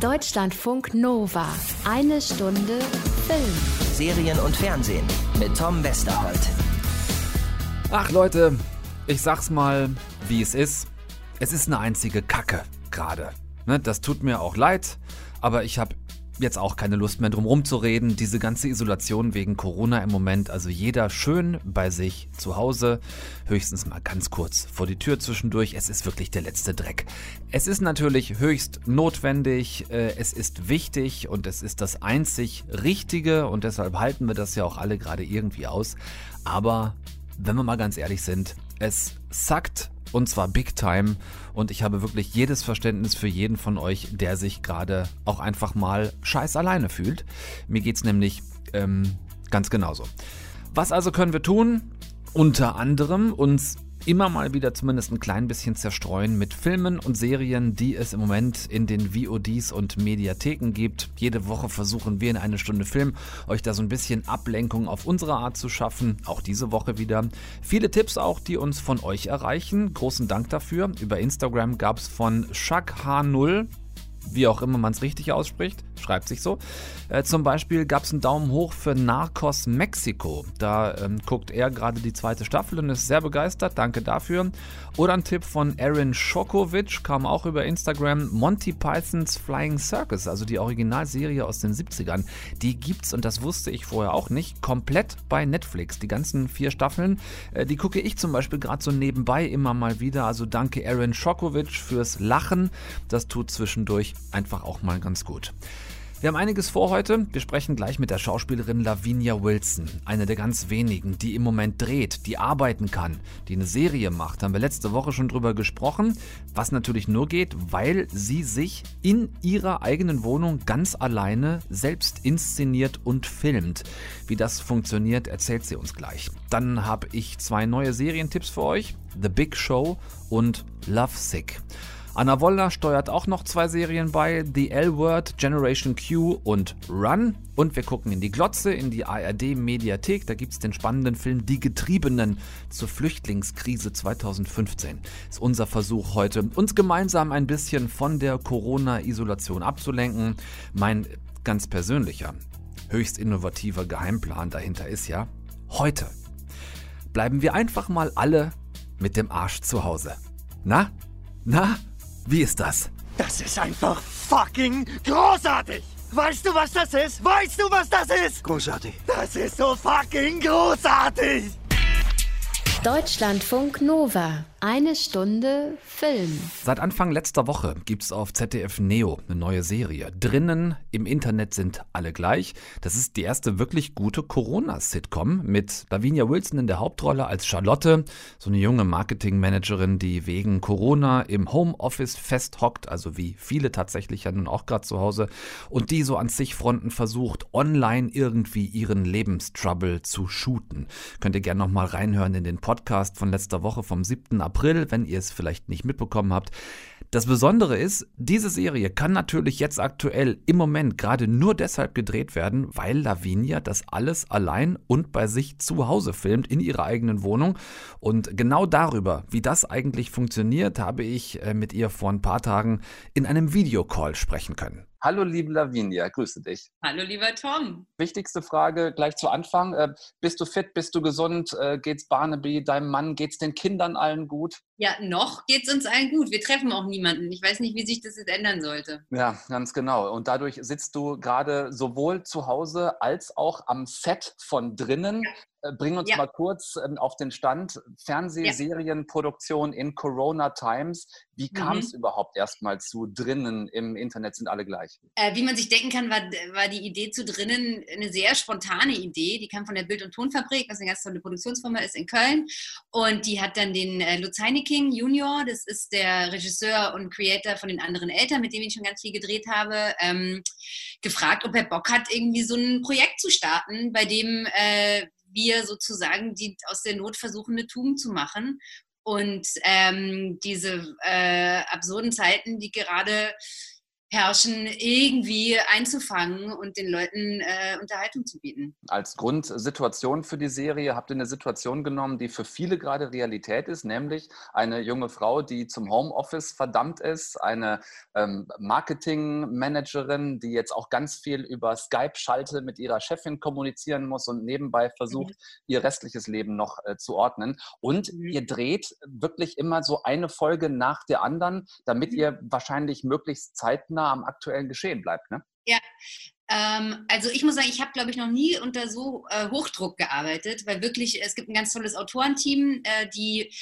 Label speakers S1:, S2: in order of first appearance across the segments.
S1: Deutschlandfunk Nova. Eine Stunde Film.
S2: Serien und Fernsehen mit Tom Westerholt.
S3: Ach Leute, ich sag's mal, wie es ist. Es ist eine einzige Kacke gerade. Ne, das tut mir auch leid, aber ich habe jetzt auch keine Lust mehr drum rumzureden. Diese ganze Isolation wegen Corona im Moment, also jeder schön bei sich zu Hause, höchstens mal ganz kurz vor die Tür zwischendurch. Es ist wirklich der letzte Dreck. Es ist natürlich höchst notwendig, äh, es ist wichtig und es ist das einzig Richtige und deshalb halten wir das ja auch alle gerade irgendwie aus. Aber wenn wir mal ganz ehrlich sind, es sackt und zwar big time. Und ich habe wirklich jedes Verständnis für jeden von euch, der sich gerade auch einfach mal scheiß alleine fühlt. Mir geht es nämlich ähm, ganz genauso. Was also können wir tun? Unter anderem uns immer mal wieder zumindest ein klein bisschen zerstreuen mit Filmen und Serien, die es im Moment in den VODs und Mediatheken gibt. Jede Woche versuchen wir in eine Stunde Film euch da so ein bisschen Ablenkung auf unsere Art zu schaffen. Auch diese Woche wieder. Viele Tipps auch, die uns von euch erreichen. Großen Dank dafür. Über Instagram gab es von Shak H0 wie auch immer man es richtig ausspricht, schreibt sich so. Äh, zum Beispiel gab es einen Daumen hoch für Narcos Mexico. Da ähm, guckt er gerade die zweite Staffel und ist sehr begeistert. Danke dafür. Oder ein Tipp von Aaron Schokovic kam auch über Instagram. Monty Pythons Flying Circus, also die Originalserie aus den 70ern, die gibt's und das wusste ich vorher auch nicht, komplett bei Netflix. Die ganzen vier Staffeln, äh, die gucke ich zum Beispiel gerade so nebenbei immer mal wieder. Also danke Aaron Schokovic fürs Lachen. Das tut zwischendurch einfach auch mal ganz gut. Wir haben einiges vor heute. Wir sprechen gleich mit der Schauspielerin Lavinia Wilson, eine der ganz wenigen, die im Moment dreht, die arbeiten kann, die eine Serie macht. Haben wir letzte Woche schon drüber gesprochen, was natürlich nur geht, weil sie sich in ihrer eigenen Wohnung ganz alleine selbst inszeniert und filmt. Wie das funktioniert, erzählt sie uns gleich. Dann habe ich zwei neue Serientipps für euch: The Big Show und Love Sick. Anna Wollner steuert auch noch zwei Serien bei, The L-Word, Generation Q und Run. Und wir gucken in die Glotze, in die ARD-Mediathek. Da gibt es den spannenden Film Die Getriebenen zur Flüchtlingskrise 2015. Ist unser Versuch heute, uns gemeinsam ein bisschen von der Corona-Isolation abzulenken. Mein ganz persönlicher, höchst innovativer Geheimplan dahinter ist ja, heute bleiben wir einfach mal alle mit dem Arsch zu Hause. Na? Na? Wie ist das?
S4: Das ist einfach fucking großartig! Weißt du, was das ist? Weißt du, was das ist?
S5: Großartig.
S4: Das ist so fucking großartig!
S1: Deutschlandfunk Nova. Eine Stunde Film.
S3: Seit Anfang letzter Woche gibt es auf ZDF Neo eine neue Serie. Drinnen im Internet sind alle gleich. Das ist die erste wirklich gute Corona-Sitcom mit Lavinia Wilson in der Hauptrolle als Charlotte, so eine junge Marketingmanagerin, die wegen Corona im Homeoffice festhockt, also wie viele tatsächlich ja nun auch gerade zu Hause, und die so an sich Fronten versucht, online irgendwie ihren Lebenstrouble zu shooten. Könnt ihr gerne nochmal reinhören in den Podcast von letzter Woche vom 7. April, wenn ihr es vielleicht nicht mitbekommen habt. Das Besondere ist, diese Serie kann natürlich jetzt aktuell im Moment gerade nur deshalb gedreht werden, weil Lavinia das alles allein und bei sich zu Hause filmt, in ihrer eigenen Wohnung. Und genau darüber, wie das eigentlich funktioniert, habe ich äh, mit ihr vor ein paar Tagen in einem Videocall sprechen können. Hallo, liebe Lavinia, grüße dich.
S6: Hallo, lieber Tom.
S3: Wichtigste Frage gleich zu Anfang. Äh, bist du fit? Bist du gesund? Äh, geht's Barnaby, deinem Mann? Geht's den Kindern allen gut?
S6: Ja, noch geht's uns allen gut. Wir treffen auch niemanden. Ich weiß nicht, wie sich das jetzt ändern sollte.
S3: Ja, ganz genau. Und dadurch sitzt du gerade sowohl zu Hause als auch am Set von drinnen. Ja. Äh, bring uns ja. mal kurz ähm, auf den Stand. Fernsehserienproduktion ja. in Corona Times. Wie kam es mhm. überhaupt erstmal zu drinnen im Internet sind alle gleich?
S6: Äh, wie man sich denken kann, war, war die Idee zu drinnen eine sehr spontane Idee. Die kam von der Bild- und Tonfabrik, was eine ganz tolle Produktionsfirma ist in Köln. Und die hat dann den äh, Lutz Heineking Junior, das ist der Regisseur und Creator von den anderen Eltern, mit dem ich schon ganz viel gedreht habe, ähm, gefragt, ob er Bock hat, irgendwie so ein Projekt zu starten, bei dem äh, wir sozusagen die aus der Not versuchen, eine Tugend zu machen. Und ähm, diese äh, absurden Zeiten, die gerade herrschen, irgendwie einzufangen und den Leuten äh, Unterhaltung zu bieten.
S5: Als Grundsituation für die Serie habt ihr eine Situation genommen, die für viele gerade Realität ist, nämlich eine junge Frau, die zum Homeoffice verdammt ist, eine ähm, Marketingmanagerin, die jetzt auch ganz viel über Skype-Schalte mit ihrer Chefin kommunizieren muss und nebenbei versucht, mhm. ihr restliches Leben noch äh, zu ordnen. Und mhm. ihr dreht wirklich immer so eine Folge nach der anderen, damit mhm. ihr wahrscheinlich möglichst zeitnah nah am aktuellen Geschehen bleibt. Ne?
S6: Ja, ähm, also ich muss sagen, ich habe, glaube ich, noch nie unter so äh, Hochdruck gearbeitet, weil wirklich, es gibt ein ganz tolles Autorenteam, äh, die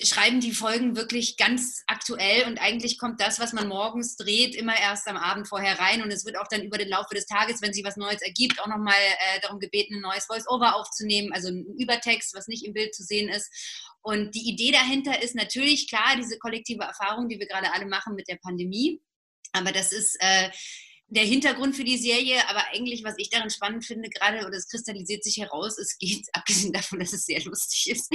S6: schreiben die Folgen wirklich ganz aktuell und eigentlich kommt das, was man morgens dreht, immer erst am Abend vorher rein und es wird auch dann über den Laufe des Tages, wenn sich was Neues ergibt, auch nochmal äh, darum gebeten, ein neues Voice-Over aufzunehmen, also ein Übertext, was nicht im Bild zu sehen ist. Und die Idee dahinter ist natürlich klar, diese kollektive Erfahrung, die wir gerade alle machen mit der Pandemie aber das ist äh, der Hintergrund für die Serie. Aber eigentlich, was ich darin spannend finde, gerade, oder es kristallisiert sich heraus, es geht, abgesehen davon, dass es sehr lustig ist,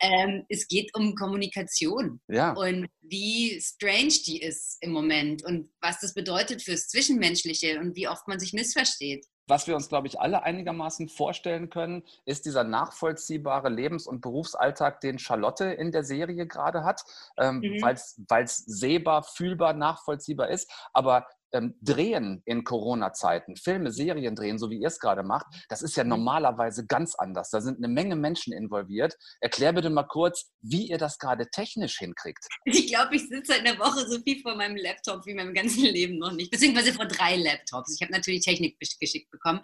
S6: ähm, es geht um Kommunikation. Ja. Und wie strange die ist im Moment und was das bedeutet fürs Zwischenmenschliche und wie oft man sich missversteht.
S5: Was wir uns, glaube ich, alle einigermaßen vorstellen können, ist dieser nachvollziehbare Lebens- und Berufsalltag, den Charlotte in der Serie gerade hat, ähm, mhm. weil es sehbar, fühlbar, nachvollziehbar ist. Aber ähm, drehen in Corona-Zeiten, Filme, Serien drehen, so wie ihr es gerade macht, das ist ja mhm. normalerweise ganz anders. Da sind eine Menge Menschen involviert. Erklär bitte mal kurz, wie ihr das gerade technisch hinkriegt.
S6: Ich glaube, ich sitze in der Woche so viel vor meinem Laptop wie meinem ganzen Leben noch nicht, beziehungsweise vor drei Laptops. Ich habe natürlich Technik geschickt bekommen.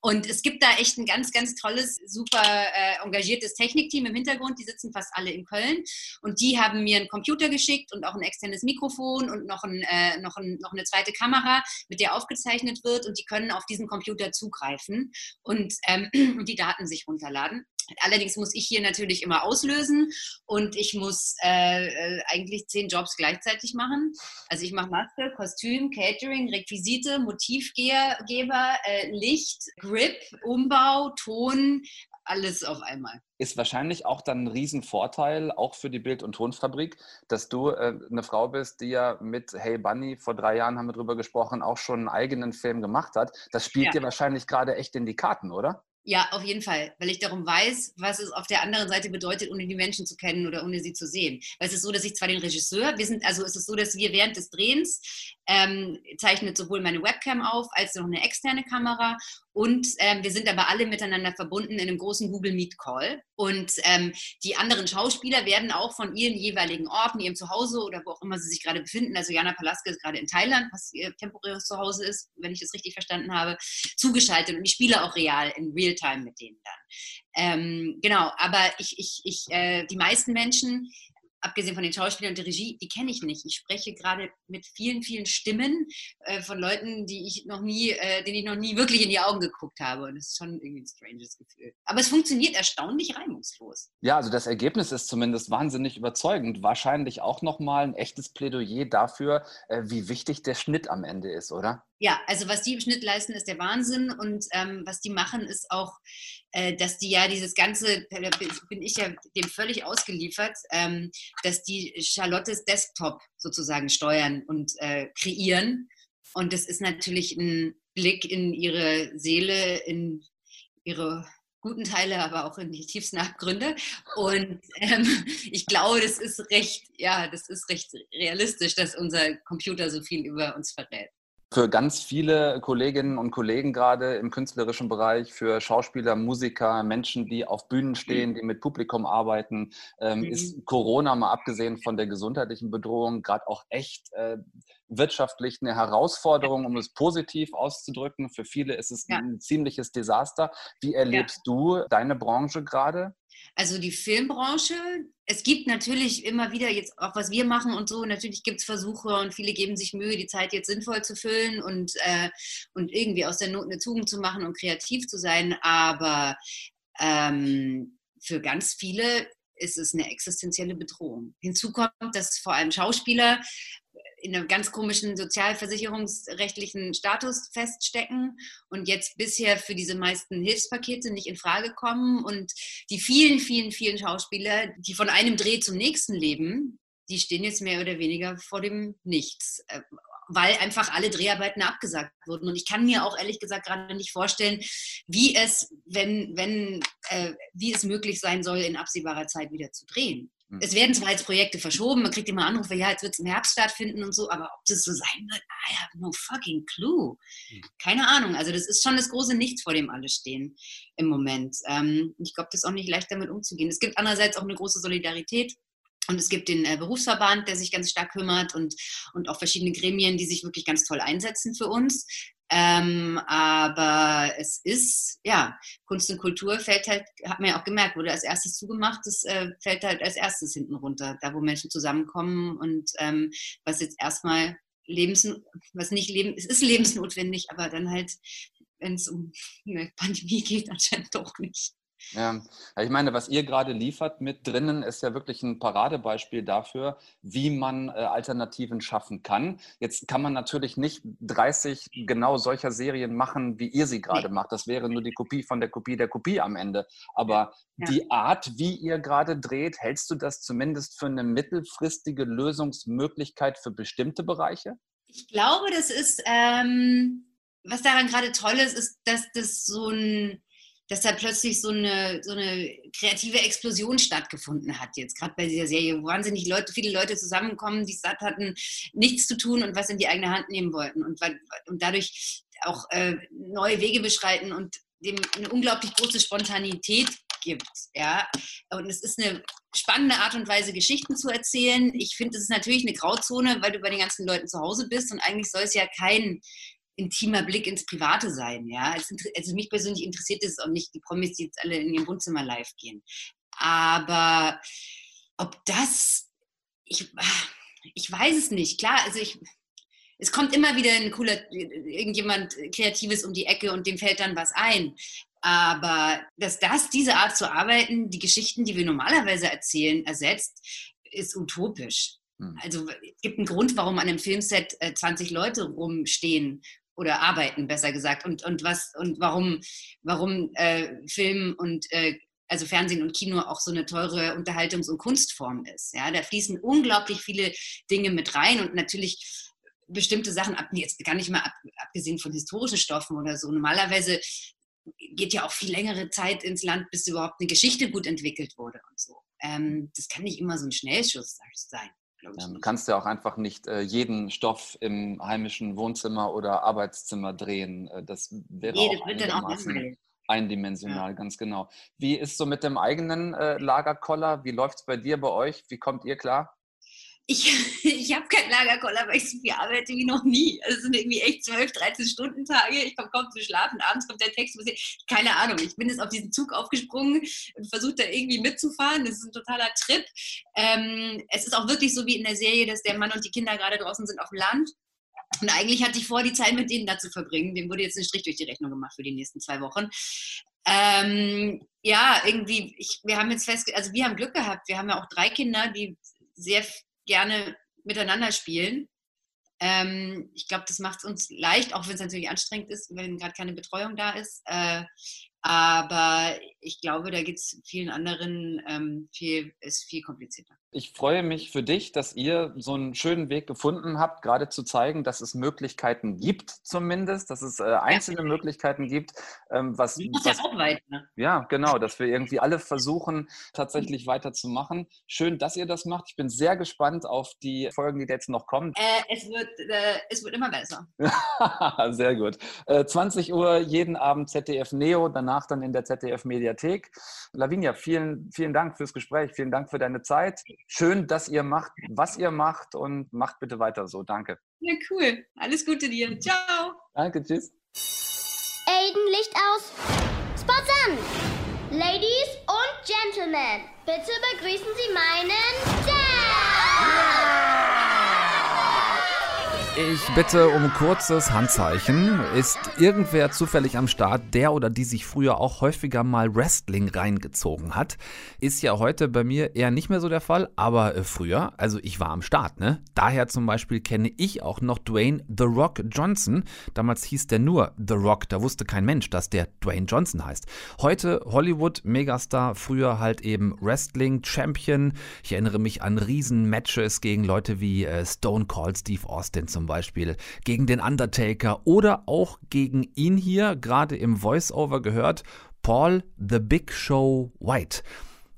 S6: Und es gibt da echt ein ganz, ganz tolles, super äh, engagiertes Technikteam im Hintergrund. Die sitzen fast alle in Köln. Und die haben mir einen Computer geschickt und auch ein externes Mikrofon und noch, ein, äh, noch, ein, noch eine zweite Kamera Kamera, mit der aufgezeichnet wird und die können auf diesen Computer zugreifen und ähm, die Daten sich runterladen. Allerdings muss ich hier natürlich immer auslösen und ich muss äh, eigentlich zehn Jobs gleichzeitig machen. Also ich mache Maske, Kostüm, Catering, Requisite, Motivgeber, äh, Licht, Grip, Umbau, Ton, alles auf einmal.
S5: Ist wahrscheinlich auch dann ein Riesenvorteil, auch für die Bild- und Tonfabrik, dass du äh, eine Frau bist, die ja mit Hey Bunny, vor drei Jahren haben wir drüber gesprochen, auch schon einen eigenen Film gemacht hat. Das spielt ja. dir wahrscheinlich gerade echt in die Karten, oder?
S6: Ja, auf jeden Fall, weil ich darum weiß, was es auf der anderen Seite bedeutet, ohne die Menschen zu kennen oder ohne sie zu sehen. Weil es ist so, dass ich zwar den Regisseur, wir sind, also es ist so, dass wir während des Drehens ähm, zeichnet sowohl meine Webcam auf als auch eine externe Kamera und ähm, wir sind aber alle miteinander verbunden in einem großen Google Meet Call. Und ähm, die anderen Schauspieler werden auch von ihren jeweiligen Orten, ihrem Zuhause oder wo auch immer sie sich gerade befinden, also Jana Palaske ist gerade in Thailand, was ihr temporäres Zuhause ist, wenn ich das richtig verstanden habe, zugeschaltet. Und ich spiele auch real in Realtime mit denen dann. Ähm, genau, aber ich, ich, ich, äh, die meisten Menschen abgesehen von den Schauspielern und der Regie, die kenne ich nicht. Ich spreche gerade mit vielen, vielen Stimmen äh, von Leuten, die ich noch nie, äh, denen ich noch nie wirklich in die Augen geguckt habe. Und das ist schon irgendwie ein stranges Gefühl. Aber es funktioniert erstaunlich reibungslos.
S5: Ja, also das Ergebnis ist zumindest wahnsinnig überzeugend. Wahrscheinlich auch nochmal ein echtes Plädoyer dafür, äh, wie wichtig der Schnitt am Ende ist, oder?
S6: Ja, also was die im Schnitt leisten, ist der Wahnsinn. Und ähm, was die machen, ist auch, äh, dass die ja dieses ganze, da bin ich ja dem völlig ausgeliefert, ähm, dass die Charlottes Desktop sozusagen steuern und äh, kreieren. Und das ist natürlich ein Blick in ihre Seele, in ihre guten Teile, aber auch in die tiefsten Abgründe. Und ähm, ich glaube, das ist recht, ja, das ist recht realistisch, dass unser Computer so viel über uns verrät
S5: für ganz viele Kolleginnen und Kollegen gerade im künstlerischen Bereich, für Schauspieler, Musiker, Menschen, die auf Bühnen stehen, die mit Publikum arbeiten, ähm, mhm. ist Corona mal abgesehen von der gesundheitlichen Bedrohung gerade auch echt äh, wirtschaftlich eine Herausforderung, um es positiv auszudrücken. Für viele ist es ja. ein ziemliches Desaster. Wie erlebst ja. du deine Branche gerade?
S6: Also die Filmbranche, es gibt natürlich immer wieder jetzt auch, was wir machen und so, natürlich gibt es Versuche und viele geben sich Mühe, die Zeit jetzt sinnvoll zu füllen und, äh, und irgendwie aus der Not eine Tugend zu machen und kreativ zu sein. Aber ähm, für ganz viele ist es eine existenzielle Bedrohung. Hinzu kommt, dass vor allem Schauspieler in einem ganz komischen sozialversicherungsrechtlichen Status feststecken und jetzt bisher für diese meisten Hilfspakete nicht in Frage kommen. Und die vielen, vielen, vielen Schauspieler, die von einem Dreh zum nächsten leben, die stehen jetzt mehr oder weniger vor dem Nichts. Äh, weil einfach alle Dreharbeiten abgesagt wurden. Und ich kann mir auch ehrlich gesagt gerade nicht vorstellen, wie es, wenn, wenn, äh, wie es möglich sein soll, in absehbarer Zeit wieder zu drehen. Mhm. Es werden zwar jetzt Projekte verschoben, man kriegt immer Anrufe, ja, jetzt wird es im Herbst stattfinden und so, aber ob das so sein wird, I have no fucking clue. Mhm. Keine Ahnung. Also das ist schon das große Nichts, vor dem alle stehen im Moment. Ähm, ich glaube, das ist auch nicht leicht damit umzugehen. Es gibt andererseits auch eine große Solidarität. Und es gibt den äh, Berufsverband, der sich ganz stark kümmert und, und auch verschiedene Gremien, die sich wirklich ganz toll einsetzen für uns. Ähm, aber es ist, ja, Kunst und Kultur fällt halt, hat man ja auch gemerkt, wurde als erstes zugemacht, das äh, fällt halt als erstes hinten runter, da wo Menschen zusammenkommen und ähm, was jetzt erstmal lebens, was nicht leben, es ist lebensnotwendig, aber dann halt, wenn es um eine Pandemie geht, anscheinend doch nicht.
S5: Ja, ich meine, was ihr gerade liefert mit drinnen, ist ja wirklich ein Paradebeispiel dafür, wie man äh, Alternativen schaffen kann. Jetzt kann man natürlich nicht 30 genau solcher Serien machen, wie ihr sie gerade nee. macht. Das wäre nur die Kopie von der Kopie der Kopie am Ende. Aber ja. die Art, wie ihr gerade dreht, hältst du das zumindest für eine mittelfristige Lösungsmöglichkeit für bestimmte Bereiche?
S6: Ich glaube, das ist, ähm, was daran gerade toll ist, ist, dass das so ein dass da plötzlich so eine, so eine kreative Explosion stattgefunden hat, jetzt gerade bei dieser Serie, wo wahnsinnig Leute, viele Leute zusammenkommen, die satt hatten, nichts zu tun und was in die eigene Hand nehmen wollten und, und dadurch auch äh, neue Wege beschreiten und dem eine unglaublich große Spontanität gibt. Ja? Und es ist eine spannende Art und Weise, Geschichten zu erzählen. Ich finde, es ist natürlich eine Grauzone, weil du bei den ganzen Leuten zu Hause bist und eigentlich soll es ja kein intimer Blick ins Private sein. Ja? Also mich persönlich interessiert es auch nicht, die Promis, die jetzt alle in ihrem Wohnzimmer live gehen. Aber ob das, ich, ich weiß es nicht. Klar, also ich, es kommt immer wieder ein cooler, irgendjemand Kreatives um die Ecke und dem fällt dann was ein. Aber dass das, diese Art zu arbeiten, die Geschichten, die wir normalerweise erzählen, ersetzt, ist utopisch. Hm. Also es gibt einen Grund, warum an einem Filmset 20 äh, Leute rumstehen oder arbeiten, besser gesagt. Und, und was und warum, warum äh, Film und äh, also Fernsehen und Kino auch so eine teure Unterhaltungs- und Kunstform ist. Ja, da fließen unglaublich viele Dinge mit rein und natürlich bestimmte Sachen, jetzt gar nicht mal ab, abgesehen von historischen Stoffen oder so. Normalerweise geht ja auch viel längere Zeit ins Land, bis überhaupt eine Geschichte gut entwickelt wurde und so. Ähm, das kann nicht immer so ein Schnellschuss sein
S5: Ja, du kannst ja auch einfach nicht äh, jeden Stoff im heimischen Wohnzimmer oder Arbeitszimmer drehen. Äh, das wäre nee, auch, einigermaßen eindimensional, ja. ganz genau. Wie ist so mit dem eigenen äh, Lagerkoller? Wie läuft es bei dir, bei euch? Wie kommt ihr klar?
S6: Ich, ich habe keinen Lagerkoller, weil ich so viel arbeite wie noch nie. Also es sind irgendwie echt 12, 13 Stunden Tage. Ich komme kaum zu schlafen. Abends kommt der Text. Keine Ahnung. Ich bin jetzt auf diesen Zug aufgesprungen und versuche da irgendwie mitzufahren. Das ist ein totaler Trip. Ähm, es ist auch wirklich so wie in der Serie, dass der Mann und die Kinder gerade draußen sind auf dem Land. Und eigentlich hatte ich vor, die Zeit mit denen da zu verbringen. Dem wurde jetzt ein Strich durch die Rechnung gemacht für die nächsten zwei Wochen. Ähm, ja, irgendwie, ich, wir haben jetzt fest, also wir haben Glück gehabt. Wir haben ja auch drei Kinder, die sehr gerne miteinander spielen. Ähm, ich glaube, das macht es uns leicht, auch wenn es natürlich anstrengend ist, wenn gerade keine Betreuung da ist. Äh, aber ich glaube, da geht es vielen anderen ähm, viel, ist viel komplizierter.
S5: Ich freue mich für dich, dass ihr so einen schönen Weg gefunden habt, gerade zu zeigen, dass es Möglichkeiten gibt, zumindest, dass es äh, einzelne ja. Möglichkeiten gibt. Ähm, was, was, ja auch weiter. Ja, genau, dass wir irgendwie alle versuchen, tatsächlich weiterzumachen. Schön, dass ihr das macht. Ich bin sehr gespannt auf die Folgen, die jetzt noch kommen.
S6: Äh, es, wird, äh, es wird immer besser.
S5: sehr gut. 20 äh, Uhr jeden Abend ZDF Neo, danach dann in der ZDF Mediathek. Lavinia, vielen, vielen Dank fürs Gespräch, vielen Dank für deine Zeit. Schön, dass ihr macht, was ihr macht und macht bitte weiter so. Danke.
S6: Ja, cool. Alles Gute dir. Ciao.
S5: Danke, tschüss.
S7: Aiden, Licht aus. Spots an. Ladies und Gentlemen, bitte begrüßen Sie meinen
S3: Ich bitte um kurzes Handzeichen. Ist irgendwer zufällig am Start, der oder die sich früher auch häufiger mal Wrestling reingezogen hat? Ist ja heute bei mir eher nicht mehr so der Fall, aber äh, früher, also ich war am Start, ne? Daher zum Beispiel kenne ich auch noch Dwayne The Rock Johnson. Damals hieß der nur The Rock, da wusste kein Mensch, dass der Dwayne Johnson heißt. Heute Hollywood-Megastar, früher halt eben Wrestling-Champion. Ich erinnere mich an Riesen-Matches gegen Leute wie äh, Stone Cold Steve Austin zum Beispiel, gegen den Undertaker oder auch gegen ihn hier, gerade im Voice-Over gehört, Paul The Big Show White.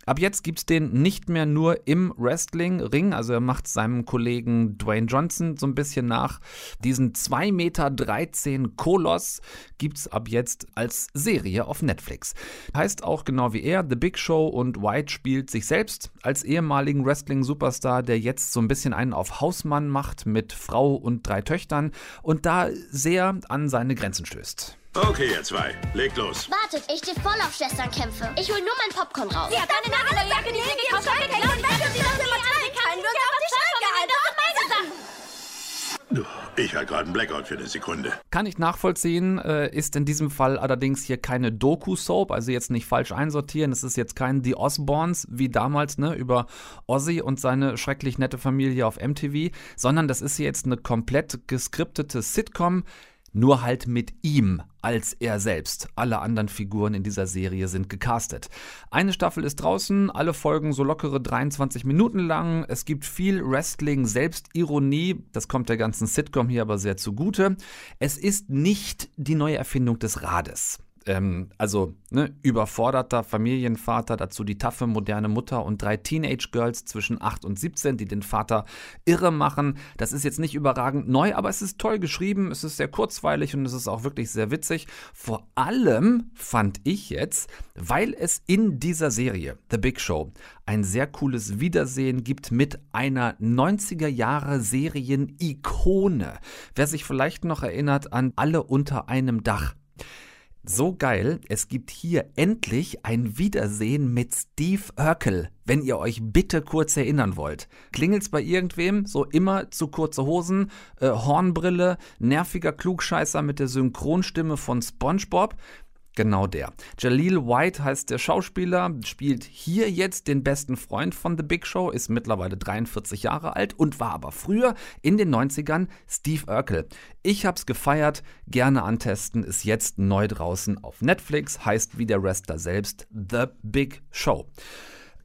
S3: Ab jetzt gibt es den nicht mehr nur im Wrestling-Ring, also er macht seinem Kollegen Dwayne Johnson so ein bisschen nach. Diesen 2,13 Meter Koloss gibt es ab jetzt als Serie auf Netflix. Heißt auch genau wie er, The Big Show und White spielt sich selbst als ehemaligen Wrestling-Superstar, der jetzt so ein bisschen einen auf Hausmann macht mit Frau und drei Töchtern und da sehr an seine Grenzen stößt.
S8: Okay, ihr zwei, legt los.
S7: Wartet, ich stehe voll auf Schwesternkämpfe. Ich hol nur mein Popcorn raus.
S9: Sie hat eine Nagellackjacke, die sie gekauft hat, geklaut und du sie doch immer tragen kann. Du hast auf die Schranke, das sind meine Sachen.
S8: Ich hatte gerade einen Blackout für eine Sekunde.
S3: Kann ich nachvollziehen, äh, ist in diesem Fall allerdings hier keine Doku-Soap, also jetzt nicht falsch einsortieren. Es ist jetzt kein The Osbournes wie damals, ne, über Ozzy und seine schrecklich nette Familie auf MTV, sondern das ist hier jetzt eine komplett geskriptete Sitcom, nur halt mit ihm als er selbst. Alle anderen Figuren in dieser Serie sind gecastet. Eine Staffel ist draußen, alle Folgen so lockere 23 Minuten lang. Es gibt viel Wrestling, Selbstironie. Das kommt der ganzen Sitcom hier aber sehr zugute. Es ist nicht die neue Erfindung des Rades ähm, also ne, überforderter Familienvater, dazu die taffe moderne Mutter und drei Teenage-Girls zwischen 8 und 17, die den Vater irre machen. Das ist jetzt nicht überragend neu, aber es ist toll geschrieben, es ist sehr kurzweilig und es ist auch wirklich sehr witzig. Vor allem fand ich jetzt, weil es in dieser Serie, The Big Show, ein sehr cooles Wiedersehen gibt mit einer 90er Jahre Serien-Ikone. Wer sich vielleicht noch erinnert an Alle unter einem Dach. So geil, es gibt hier endlich ein Wiedersehen mit Steve Urkel, wenn ihr euch bitte kurz erinnern wollt. Klingelt's bei irgendwem? So immer zu kurze Hosen, äh, Hornbrille, nerviger Klugscheißer mit der Synchronstimme von SpongeBob? Genau der. Jaleel White heißt der Schauspieler, spielt hier jetzt den besten Freund von The Big Show, ist mittlerweile 43 Jahre alt und war aber früher in den 90ern Steve Urkel. Ich hab's gefeiert, gerne antesten, ist jetzt neu draußen auf Netflix, heißt wie der Wrestler selbst The Big Show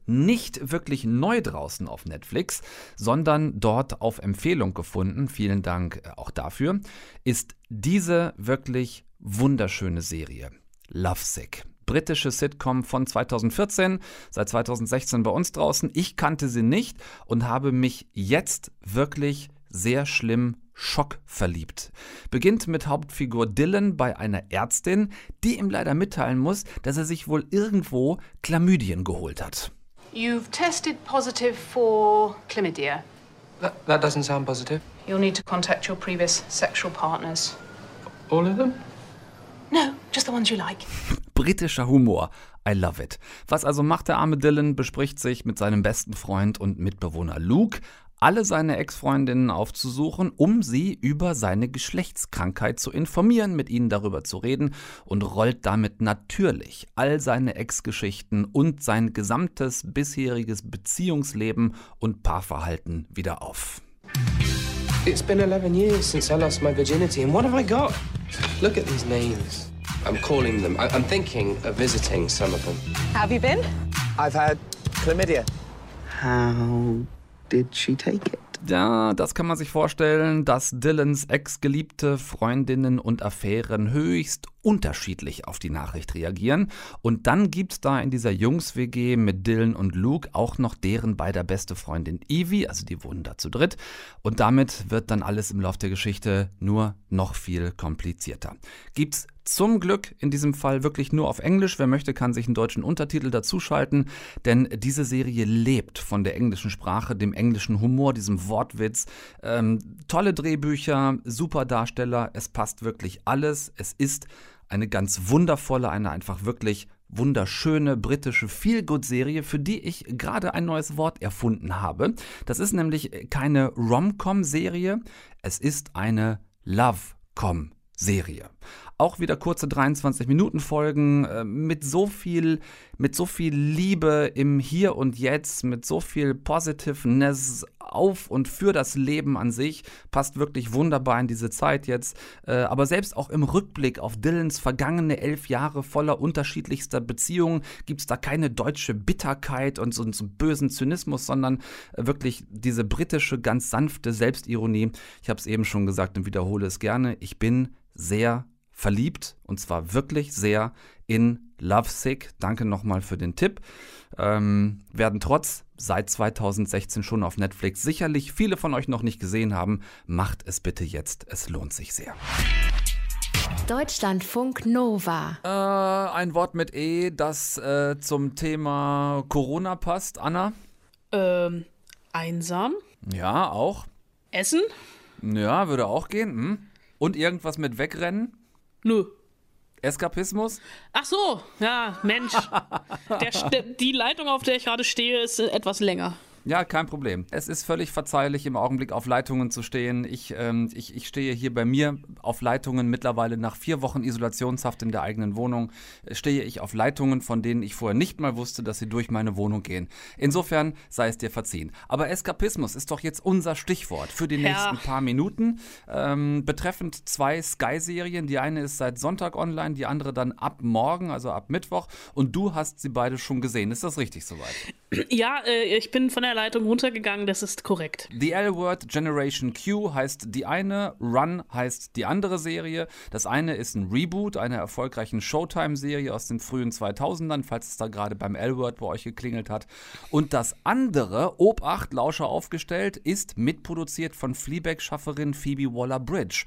S3: nicht wirklich neu draußen auf Netflix, sondern dort auf Empfehlung gefunden, vielen Dank äh, auch dafür, ist diese wirklich wunderschöne Serie. Lovesick. Britische Sitcom von 2014, seit 2016 bei uns draußen. Ich kannte sie nicht und habe mich jetzt wirklich sehr schlimm schockverliebt. Beginnt mit Hauptfigur Dylan bei einer Ärztin, die ihm leider mitteilen muss, dass er sich wohl irgendwo Chlamydien geholt hat.
S10: You've tested positive for chlamydia.
S11: That, that doesn't sound positive.
S10: You'll need to contact your previous sexual partners.
S11: All of them?
S10: No, just the ones you like.
S3: Britischer Humor. I love it. Was also macht der arme Dylan? Bespricht sich mit seinem besten Freund und Mitbewohner Luke, alle seine Ex-Freundinnen aufzusuchen, um sie über seine Geschlechtskrankheit zu informieren, mit ihnen darüber zu reden und rollt damit natürlich all seine Ex-Geschichten und sein gesamtes bisheriges Beziehungsleben und Paarverhalten wieder auf.
S11: It's been 11 years since I lost my virginity, and what have I got? Look at these names. I'm calling them. I- I'm thinking of visiting some of them.
S10: Have you been?
S12: I've had chlamydia. How did she take it?
S3: Ja, das kann man sich vorstellen, dass Dylans Ex-Geliebte, Freundinnen und Affären höchst unterschiedlich auf die Nachricht reagieren. Und dann gibt's da in dieser Jungs-WG mit Dylan und Luke auch noch deren beider beste Freundin Evie, also die wohnen da zu dritt. Und damit wird dann alles im Lauf der Geschichte nur noch viel komplizierter. Gibt's zum Glück in diesem Fall wirklich nur auf Englisch. Wer möchte, kann sich einen deutschen Untertitel dazuschalten, denn diese Serie lebt von der englischen Sprache, dem englischen Humor, diesem Wortwitz. Ähm, tolle Drehbücher, super Darsteller, es passt wirklich alles. Es ist eine ganz wundervolle, eine einfach wirklich wunderschöne britische Feel-Good-Serie, für die ich gerade ein neues Wort erfunden habe. Das ist nämlich keine Rom-Com-Serie, es ist eine Love-Com-Serie. Auch wieder kurze 23 Minuten Folgen äh, mit so viel, mit so viel Liebe im Hier und Jetzt, mit so viel Positiveness auf und für das Leben an sich. Passt wirklich wunderbar in diese Zeit jetzt. Äh, aber selbst auch im Rückblick auf Dylans vergangene elf Jahre voller unterschiedlichster Beziehungen gibt es da keine deutsche Bitterkeit und so, so bösen Zynismus, sondern äh, wirklich diese britische, ganz sanfte Selbstironie. Ich habe es eben schon gesagt und wiederhole es gerne. Ich bin sehr verliebt und zwar wirklich sehr in Lovesick. Danke nochmal für den Tipp. Ähm, werden trotz seit 2016 schon auf Netflix sicherlich viele von euch noch nicht gesehen haben. Macht es bitte jetzt. Es lohnt sich sehr.
S1: Deutschlandfunk Nova.
S3: Äh, ein Wort mit E, das äh, zum Thema Corona passt. Anna?
S13: Ähm, einsam.
S3: Ja, auch.
S13: Essen?
S3: Ja, würde auch gehen. Hm. Und irgendwas mit Wegrennen?
S13: Nö.
S3: Eskapismus?
S13: Ach so, ja, Mensch. Der, die Leitung, auf der ich gerade stehe, ist etwas länger.
S3: Ja, kein Problem. Es ist völlig verzeihlich, im Augenblick auf Leitungen zu stehen. Ich, ähm, ich, ich stehe hier bei mir auf Leitungen mittlerweile nach vier Wochen Isolationshaft in der eigenen Wohnung. Stehe ich auf Leitungen, von denen ich vorher nicht mal wusste, dass sie durch meine Wohnung gehen. Insofern sei es dir verziehen. Aber Eskapismus ist doch jetzt unser Stichwort für die nächsten ja. paar Minuten. Ähm, betreffend zwei Sky-Serien. Die eine ist seit Sonntag online, die andere dann ab morgen, also ab Mittwoch. Und du hast sie beide schon gesehen. Ist das richtig soweit?
S13: Ja, äh, ich bin von der Leitung runtergegangen, das ist korrekt.
S3: The L-Word Generation Q heißt die eine, Run heißt die andere Serie. Das eine ist ein Reboot einer erfolgreichen Showtime-Serie aus den frühen 2000ern, falls es da gerade beim L-Word bei euch geklingelt hat. Und das andere, Obacht, Lauscher aufgestellt, ist mitproduziert von Fleabag-Schafferin Phoebe Waller-Bridge.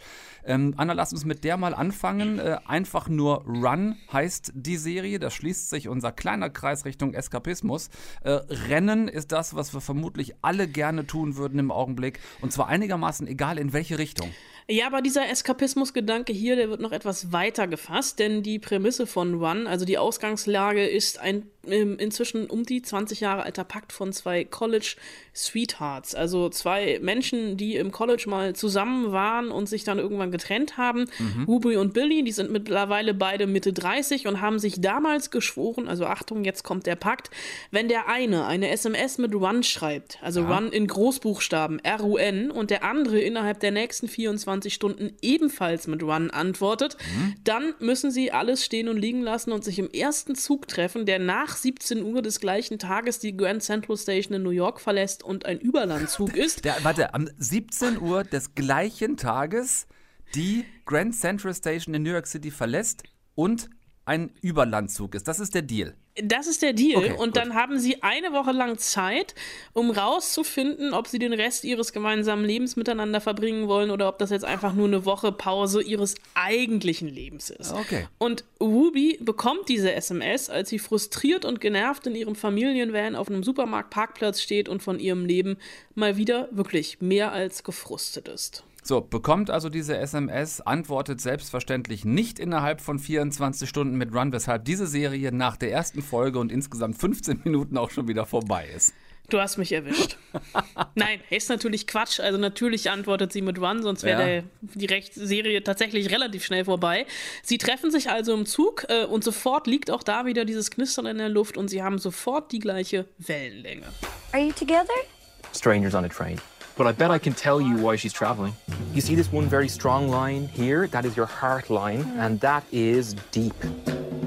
S3: Ähm, Anna, lass uns mit der mal anfangen. Äh, einfach nur Run heißt die Serie. Da schließt sich unser kleiner Kreis Richtung Eskapismus. Äh, Rennen ist das, was wir vermutlich alle gerne tun würden im Augenblick. Und zwar einigermaßen egal in welche Richtung.
S13: Ja, aber dieser Eskapismus-Gedanke hier, der wird noch etwas weiter gefasst, denn die Prämisse von One, also die Ausgangslage, ist ein inzwischen um die 20 Jahre alter Pakt von zwei College-Sweethearts, also zwei Menschen, die im College mal zusammen waren und sich dann irgendwann getrennt haben. Mhm. Ruby und Billy, die sind mittlerweile beide Mitte 30 und haben sich damals geschworen, also Achtung, jetzt kommt der Pakt, wenn der eine eine SMS mit Run schreibt, also ja. Run in Großbuchstaben, R-U-N, und der andere innerhalb der nächsten 24 24 Stunden ebenfalls mit Run antwortet, mhm. dann müssen sie alles stehen und liegen lassen und sich im ersten Zug treffen, der nach 17 Uhr des gleichen Tages die Grand Central Station in New York verlässt und ein Überlandzug ist.
S3: Der, warte, am 17 Uhr des gleichen Tages die Grand Central Station in New York City verlässt und ein Überlandzug ist. Das ist der Deal.
S13: Das ist der Deal. Okay, und gut. dann haben sie eine Woche lang Zeit, um rauszufinden, ob sie den Rest ihres gemeinsamen Lebens miteinander verbringen wollen oder ob das jetzt einfach nur eine Woche Pause ihres eigentlichen Lebens ist.
S3: Okay.
S13: Und Ruby bekommt diese SMS, als sie frustriert und genervt in ihrem Familienvan auf einem Supermarktparkplatz steht und von ihrem Leben mal wieder wirklich mehr als gefrustet ist.
S3: So, bekommt also diese SMS, antwortet selbstverständlich nicht innerhalb von 24 Stunden mit Run, weshalb diese Serie nach der ersten Folge und insgesamt 15 Minuten auch schon wieder vorbei ist.
S13: Du hast mich erwischt. Nein, ist natürlich Quatsch. Also natürlich antwortet sie mit Run, sonst wäre ja. die Serie tatsächlich relativ schnell vorbei. Sie treffen sich also im Zug äh, und sofort liegt auch da wieder dieses Knistern in der Luft und sie haben sofort die gleiche Wellenlänge.
S7: Are you together?
S14: Strangers on a train. But I bet I can tell you why she's traveling. You see this one very strong line here? That is your heart line, mm. and that is deep.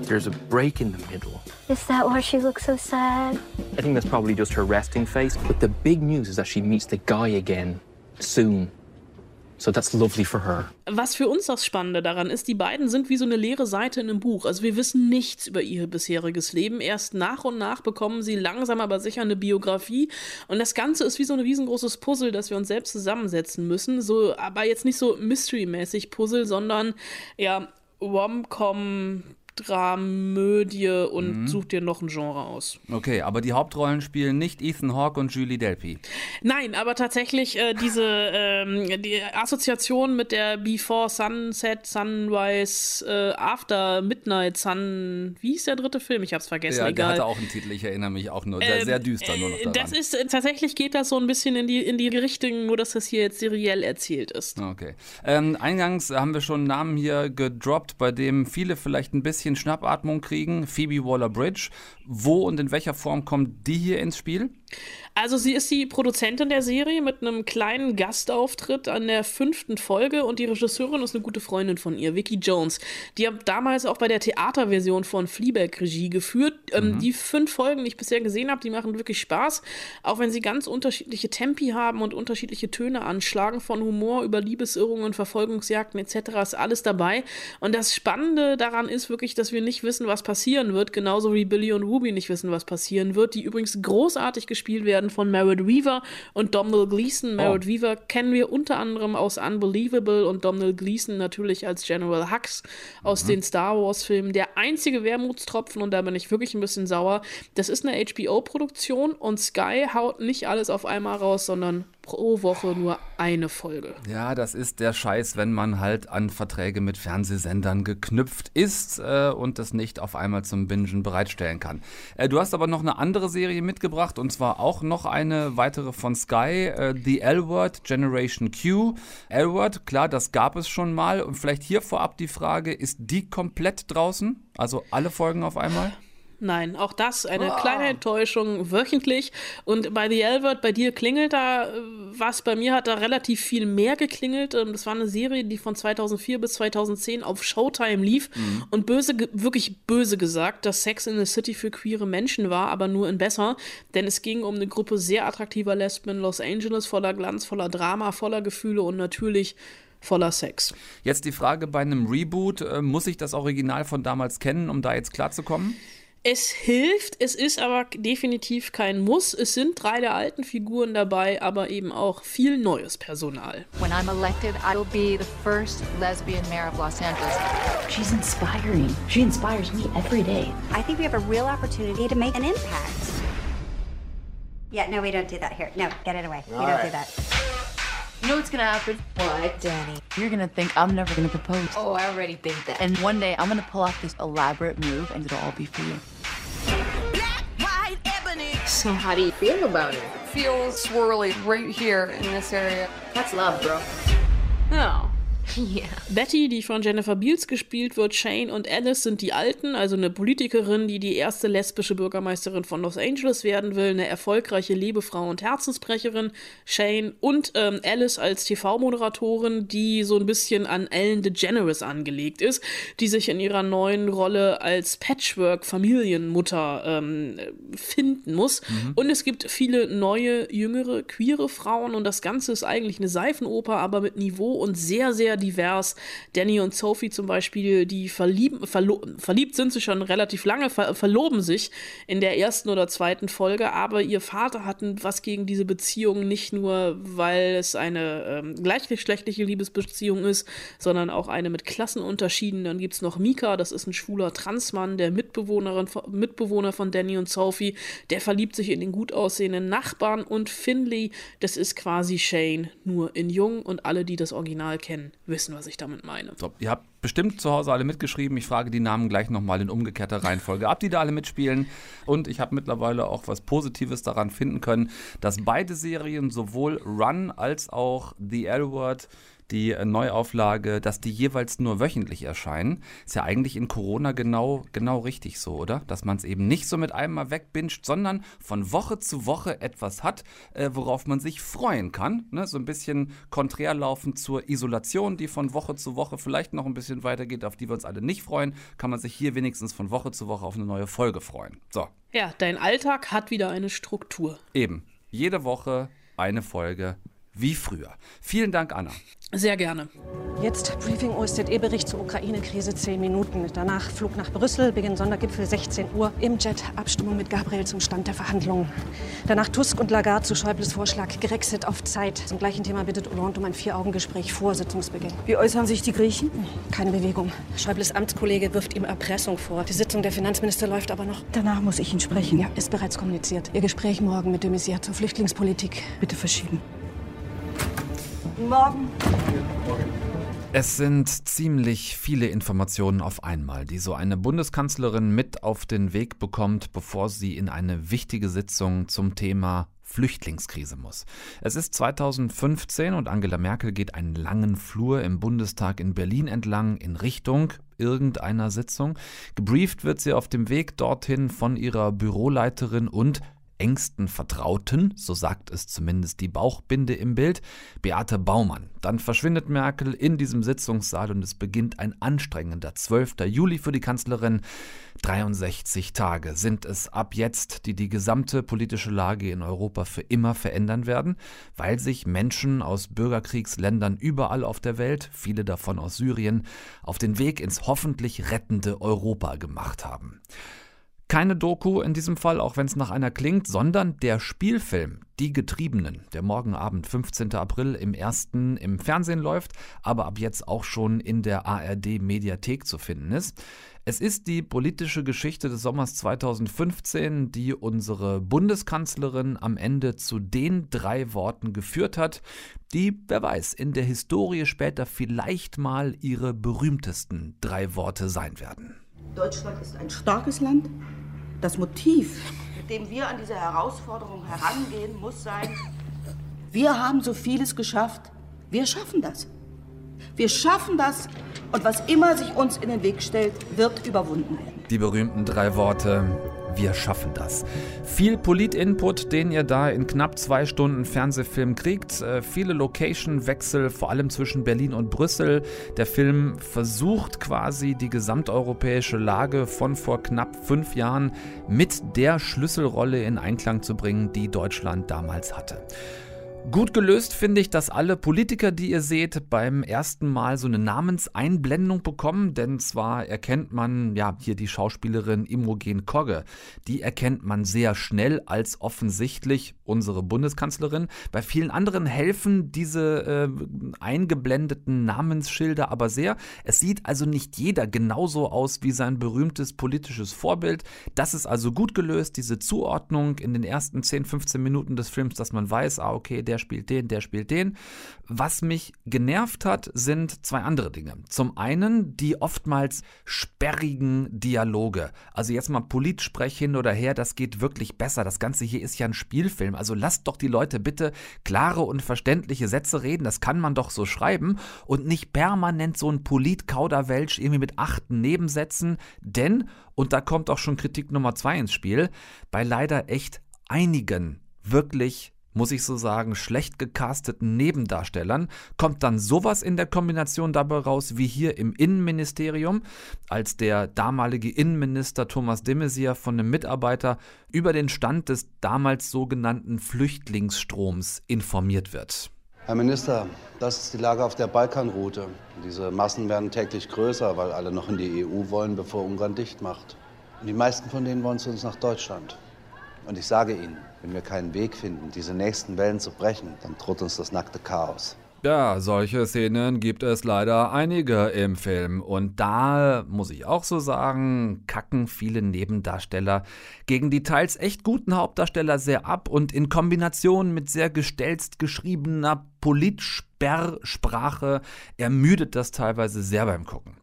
S14: There's a break in the middle.
S7: Is that why she looks so sad?
S14: I think that's probably just her resting face, but the big news is that she meets the guy again soon. So that's lovely for her.
S13: Was für uns das Spannende daran ist, die beiden sind wie so eine leere Seite in einem Buch. Also wir wissen nichts über ihr bisheriges Leben. Erst nach und nach bekommen sie langsam aber sicher eine Biografie. Und das Ganze ist wie so ein riesengroßes Puzzle, das wir uns selbst zusammensetzen müssen. So, aber jetzt nicht so Mystery-mäßig Puzzle, sondern ja, Rom-Com Dramödie und mhm. such dir noch ein Genre aus.
S3: Okay, aber die Hauptrollen spielen nicht Ethan Hawke und Julie Delpy.
S13: Nein, aber tatsächlich äh, diese ähm, die Assoziation mit der Before Sunset, Sunrise, äh, After Midnight Sun, wie ist der dritte Film? Ich hab's vergessen,
S3: ja,
S13: egal.
S3: Der hatte auch einen Titel, ich erinnere mich auch nur. Sehr, ähm, sehr düster nur noch daran.
S13: Das ist, tatsächlich geht das so ein bisschen in die, in die Richtung, nur dass das hier jetzt seriell erzählt ist.
S3: Okay. Ähm, eingangs haben wir schon einen Namen hier gedroppt, bei dem viele vielleicht ein bisschen Schnappatmung kriegen. Phoebe Waller-Bridge. Wo und in welcher Form kommt die hier ins Spiel?
S13: Also sie ist die Produzentin der Serie mit einem kleinen Gastauftritt an der fünften Folge und die Regisseurin ist eine gute Freundin von ihr, Vicky Jones. Die hat damals auch bei der Theaterversion von Fleabag Regie geführt. Ähm, mhm. die fünf Folgen, die ich bisher gesehen habe, die machen wirklich Spaß, auch wenn sie ganz unterschiedliche Tempi haben und unterschiedliche Töne anschlagen, von Humor über Liebesirrungen, Verfolgungsjagden etc. ist alles dabei. Und das Spannende daran ist wirklich, dass wir nicht wissen, was passieren wird, genauso wie Billy und Ruby nicht wissen, was passieren wird, die übrigens großartig gespielt werden von Merritt Weaver und Domhnall Gleeson. Merritt oh. Weaver kennen wir unter anderem aus Unbelievable und Domhnall Gleeson natürlich als General Hux aus mhm. den Star Wars-Filmen. Der einzige Wermutstropfen, und da bin ich wirklich ein bisschen sauer, das ist eine HBO-Produktion und Sky haut nicht alles auf einmal raus, sondern pro Woche nur eine Folge.
S3: Ja, das ist der Scheiß, wenn man halt an Verträge mit Fernsehsendern geknüpft ist äh, und das nicht auf einmal zum Bingen bereitstellen kann. Äh, du hast aber noch eine andere Serie mitgebracht und zwar auch noch eine weitere von Sky, äh, The L-Word Generation Q. L-Word, klar, das gab es schon mal und vielleicht hier vorab die Frage, ist die komplett draußen? Also alle Folgen auf einmal?
S13: Nein, auch das eine oh. kleine Enttäuschung wöchentlich. Und bei The Albert, bei dir klingelt da äh, was. Bei mir hat da relativ viel mehr geklingelt. Ähm, das war eine Serie, die von 2004 bis 2010 auf Showtime lief mhm. und böse, wirklich böse gesagt, dass Sex in the City für queere Menschen war, aber nur in besser. Denn es ging um eine Gruppe sehr attraktiver Lesben in Los Angeles, voller Glanz, voller Drama, voller Gefühle und natürlich voller Sex.
S3: Jetzt die Frage bei einem Reboot, äh, muss ich das Original von damals kennen, um da jetzt klarzukommen?
S13: Es hilft, es ist aber definitiv kein Muss. Es sind drei der alten Figuren dabei, aber eben auch viel neues Personal.
S15: When I'm elected, I'll be the first lesbian mayor of Los Angeles.
S16: She's inspiring. She inspires me every day.
S17: I think we have a real opportunity to make an impact. Yeah, no, we don't do that here. No, get it away. All we don't right. do that.
S15: You know what's gonna happen?
S17: What, Danny?
S15: You're gonna think I'm never gonna propose.
S17: Oh, I already think that.
S15: And one day I'm gonna pull off this elaborate move and it'll all be for you.
S17: Black, white, ebony.
S16: So how do you feel about it?
S15: it feels swirly right here in this area.
S16: That's love, bro.
S15: No.
S13: Yeah. Betty, die von Jennifer Beals gespielt wird, Shane und Alice sind die Alten, also eine Politikerin, die die erste lesbische Bürgermeisterin von Los Angeles werden will, eine erfolgreiche Lebefrau und Herzensbrecherin, Shane und ähm, Alice als TV-Moderatorin, die so ein bisschen an Ellen DeGeneres angelegt ist, die sich in ihrer neuen Rolle als Patchwork-Familienmutter ähm, finden muss. Mhm. Und es gibt viele neue, jüngere, queere Frauen und das Ganze ist eigentlich eine Seifenoper, aber mit Niveau und sehr, sehr divers. Danny und Sophie zum Beispiel, die verlieben, verlo verliebt sind sie schon relativ lange, ver verloben sich in der ersten oder zweiten Folge, aber ihr Vater hat was gegen diese Beziehung, nicht nur, weil es eine ähm, gleichgeschlechtliche Liebesbeziehung ist, sondern auch eine mit Klassenunterschieden. Dann gibt es noch Mika, das ist ein schwuler Transmann, der Mitbewohnerin, Mitbewohner von Danny und Sophie, der verliebt sich in den gut aussehenden Nachbarn und Finley, das ist quasi Shane, nur in jung und alle, die das Original kennen, wissen, was ich damit meine.
S3: So, ihr habt bestimmt zu Hause alle mitgeschrieben. Ich frage die Namen gleich nochmal in umgekehrter Reihenfolge ab, die da alle mitspielen. Und ich habe mittlerweile auch was Positives daran finden können, dass beide Serien sowohl Run als auch The L-Word die Neuauflage, dass die jeweils nur wöchentlich erscheinen. Ist ja eigentlich in Corona genau, genau richtig so, oder? Dass man es eben nicht so mit einem mal wegbinscht, sondern von Woche zu Woche etwas hat, äh, worauf man sich freuen kann. Ne? So ein bisschen konträr laufen zur Isolation, die von Woche zu Woche vielleicht noch ein bisschen weitergeht, auf die wir uns alle nicht freuen, kann man sich hier wenigstens von Woche zu Woche auf eine neue Folge freuen. So.
S13: Ja, dein Alltag hat wieder eine Struktur.
S3: Eben. Jede Woche eine Folge wie früher. Vielen Dank, Anna.
S13: Sehr gerne.
S18: Jetzt Briefing OSZE-Bericht zur Ukraine-Krise 10 Minuten. Danach Flug nach Brüssel, Beginn Sondergipfel 16 Uhr. Im Jet Abstimmung mit Gabriel zum Stand der Verhandlungen. Danach Tusk und Lagarde zu Schäubles Vorschlag Grexit auf Zeit. Zum gleichen Thema bittet Hollande um ein Vier-Augen-Gespräch vor Sitzungsbeginn.
S19: Wie äußern sich die Griechen?
S18: Keine Bewegung. Schäubles Amtskollege wirft ihm Erpressung vor. Die Sitzung der Finanzminister läuft aber noch.
S19: Danach muss ich ihn sprechen.
S18: Ja, ist bereits kommuniziert. Ihr Gespräch morgen mit de Maizière zur Flüchtlingspolitik.
S19: Bitte verschieben. Morgen.
S3: Es sind ziemlich viele Informationen auf einmal, die so eine Bundeskanzlerin mit auf den Weg bekommt, bevor sie in eine wichtige Sitzung zum Thema Flüchtlingskrise muss. Es ist 2015 und Angela Merkel geht einen langen Flur im Bundestag in Berlin entlang in Richtung irgendeiner Sitzung. Gebrieft wird sie auf dem Weg dorthin von ihrer Büroleiterin und engsten Vertrauten, so sagt es zumindest die Bauchbinde im Bild, Beate Baumann. Dann verschwindet Merkel in diesem Sitzungssaal und es beginnt ein anstrengender 12. Juli für die Kanzlerin. 63 Tage sind es ab jetzt, die die gesamte politische Lage in Europa für immer verändern werden, weil sich Menschen aus Bürgerkriegsländern überall auf der Welt, viele davon aus Syrien, auf den Weg ins hoffentlich rettende Europa gemacht haben. Keine Doku in diesem Fall, auch wenn es nach einer klingt, sondern der Spielfilm Die Getriebenen, der morgen Abend, 15. April, im ersten im Fernsehen läuft, aber ab jetzt auch schon in der ARD Mediathek zu finden ist. Es ist die politische Geschichte des Sommers 2015, die unsere Bundeskanzlerin am Ende zu den drei Worten geführt hat, die, wer weiß, in der Historie später vielleicht mal ihre berühmtesten drei Worte sein werden.
S19: Deutschland ist ein starkes Land, das Motiv, mit dem wir an diese Herausforderung herangehen, muss sein, wir haben so vieles geschafft, wir schaffen das. Wir schaffen das und was immer sich uns in den Weg stellt, wird überwunden werden.
S3: Die berühmten drei Worte, wir schaffen das. Viel Polit-Input, den ihr da in knapp zwei Stunden Fernsehfilm kriegt. Äh, viele Location-Wechsel, vor allem zwischen Berlin und Brüssel. Der Film versucht quasi die gesamteuropäische Lage von vor knapp fünf Jahren mit der Schlüsselrolle in Einklang zu bringen, die Deutschland damals hatte. Gut gelöst finde ich, dass alle Politiker, die ihr seht, beim ersten Mal so eine Namenseinblendung bekommen, denn zwar erkennt man, ja, hier die Schauspielerin Imogen Kogge, die erkennt man sehr schnell als offensichtlich unsere Bundeskanzlerin. Bei vielen anderen helfen diese äh, eingeblendeten Namensschilder aber sehr. Es sieht also nicht jeder genauso aus wie sein berühmtes politisches Vorbild. Das ist also gut gelöst, diese Zuordnung in den ersten 10, 15 Minuten des Films, dass man weiß, ah, okay, der spielt den, der spielt den. Was mich genervt hat, sind zwei andere Dinge. Zum einen die oftmals sperrigen Dialoge. Also jetzt mal Politsprech hin oder her, das geht wirklich besser. Das Ganze hier ist ja ein Spielfilm. Also lasst doch die Leute bitte klare und verständliche Sätze reden. Das kann man doch so schreiben und nicht permanent so ein Polit-Kauderwelsch irgendwie mit achten Nebensätzen. Denn, und da kommt auch schon Kritik Nummer zwei ins Spiel, bei leider echt einigen wirklich muss ich so sagen, schlecht gecasteten Nebendarstellern, kommt dann sowas in der Kombination dabei raus wie hier im Innenministerium, als der damalige Innenminister Thomas de Maizière von einem Mitarbeiter über den Stand des damals sogenannten Flüchtlingsstroms informiert wird.
S20: Herr Minister, das ist die Lage auf der Balkanroute. Diese Massen werden täglich größer, weil alle noch in die EU wollen, bevor Ungarn dicht macht. Und die meisten von denen wollen zu uns nach Deutschland. Und ich sage Ihnen, wenn wir keinen Weg finden, diese nächsten Wellen zu brechen, dann droht uns das nackte Chaos.
S3: Ja, solche Szenen gibt es leider einige im Film. Und da muss ich auch so sagen, kacken viele Nebendarsteller gegen die teils echt guten Hauptdarsteller sehr ab und in Kombination mit sehr gestelzt geschriebener Politsperrsprache ermüdet das teilweise sehr beim Gucken.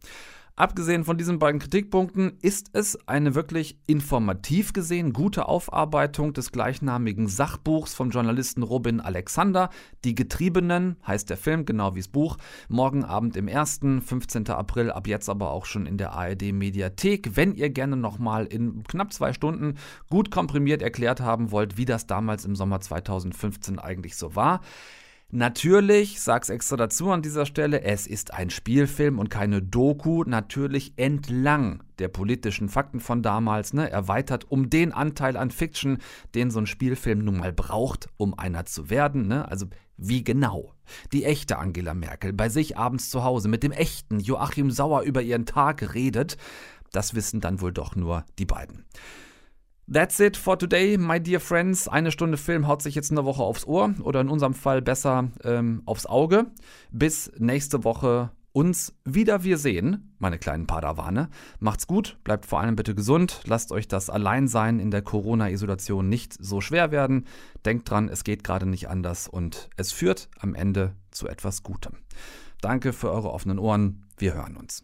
S3: Abgesehen von diesen beiden Kritikpunkten ist es eine wirklich informativ gesehen gute Aufarbeitung des gleichnamigen Sachbuchs vom Journalisten Robin Alexander. Die Getriebenen heißt der Film, genau wie das Buch. Morgen Abend im 1., 15. April, ab jetzt aber auch schon in der ARD Mediathek. Wenn ihr gerne nochmal in knapp zwei Stunden gut komprimiert erklärt haben wollt, wie das damals im Sommer 2015 eigentlich so war. Natürlich, sag's extra dazu an dieser Stelle, es ist ein Spielfilm und keine Doku, natürlich entlang der politischen Fakten von damals, ne, erweitert um den Anteil an Fiction, den so ein Spielfilm nun mal braucht, um einer zu werden. Ne? Also Wie genau die echte Angela Merkel bei sich abends zu Hause mit dem echten Joachim Sauer über ihren Tag redet, das wissen dann wohl doch nur die beiden. That's it for today, my dear friends. Eine Stunde Film haut sich jetzt eine Woche aufs Ohr oder in unserem Fall besser ähm, aufs Auge. Bis nächste Woche uns wieder wir sehen, meine kleinen Padawane. Macht's gut, bleibt vor allem bitte gesund, lasst euch das Alleinsein in der Corona-Isolation nicht so schwer werden. Denkt dran, es geht gerade nicht anders und es führt am Ende zu etwas Gutem. Danke für eure offenen Ohren, wir hören uns.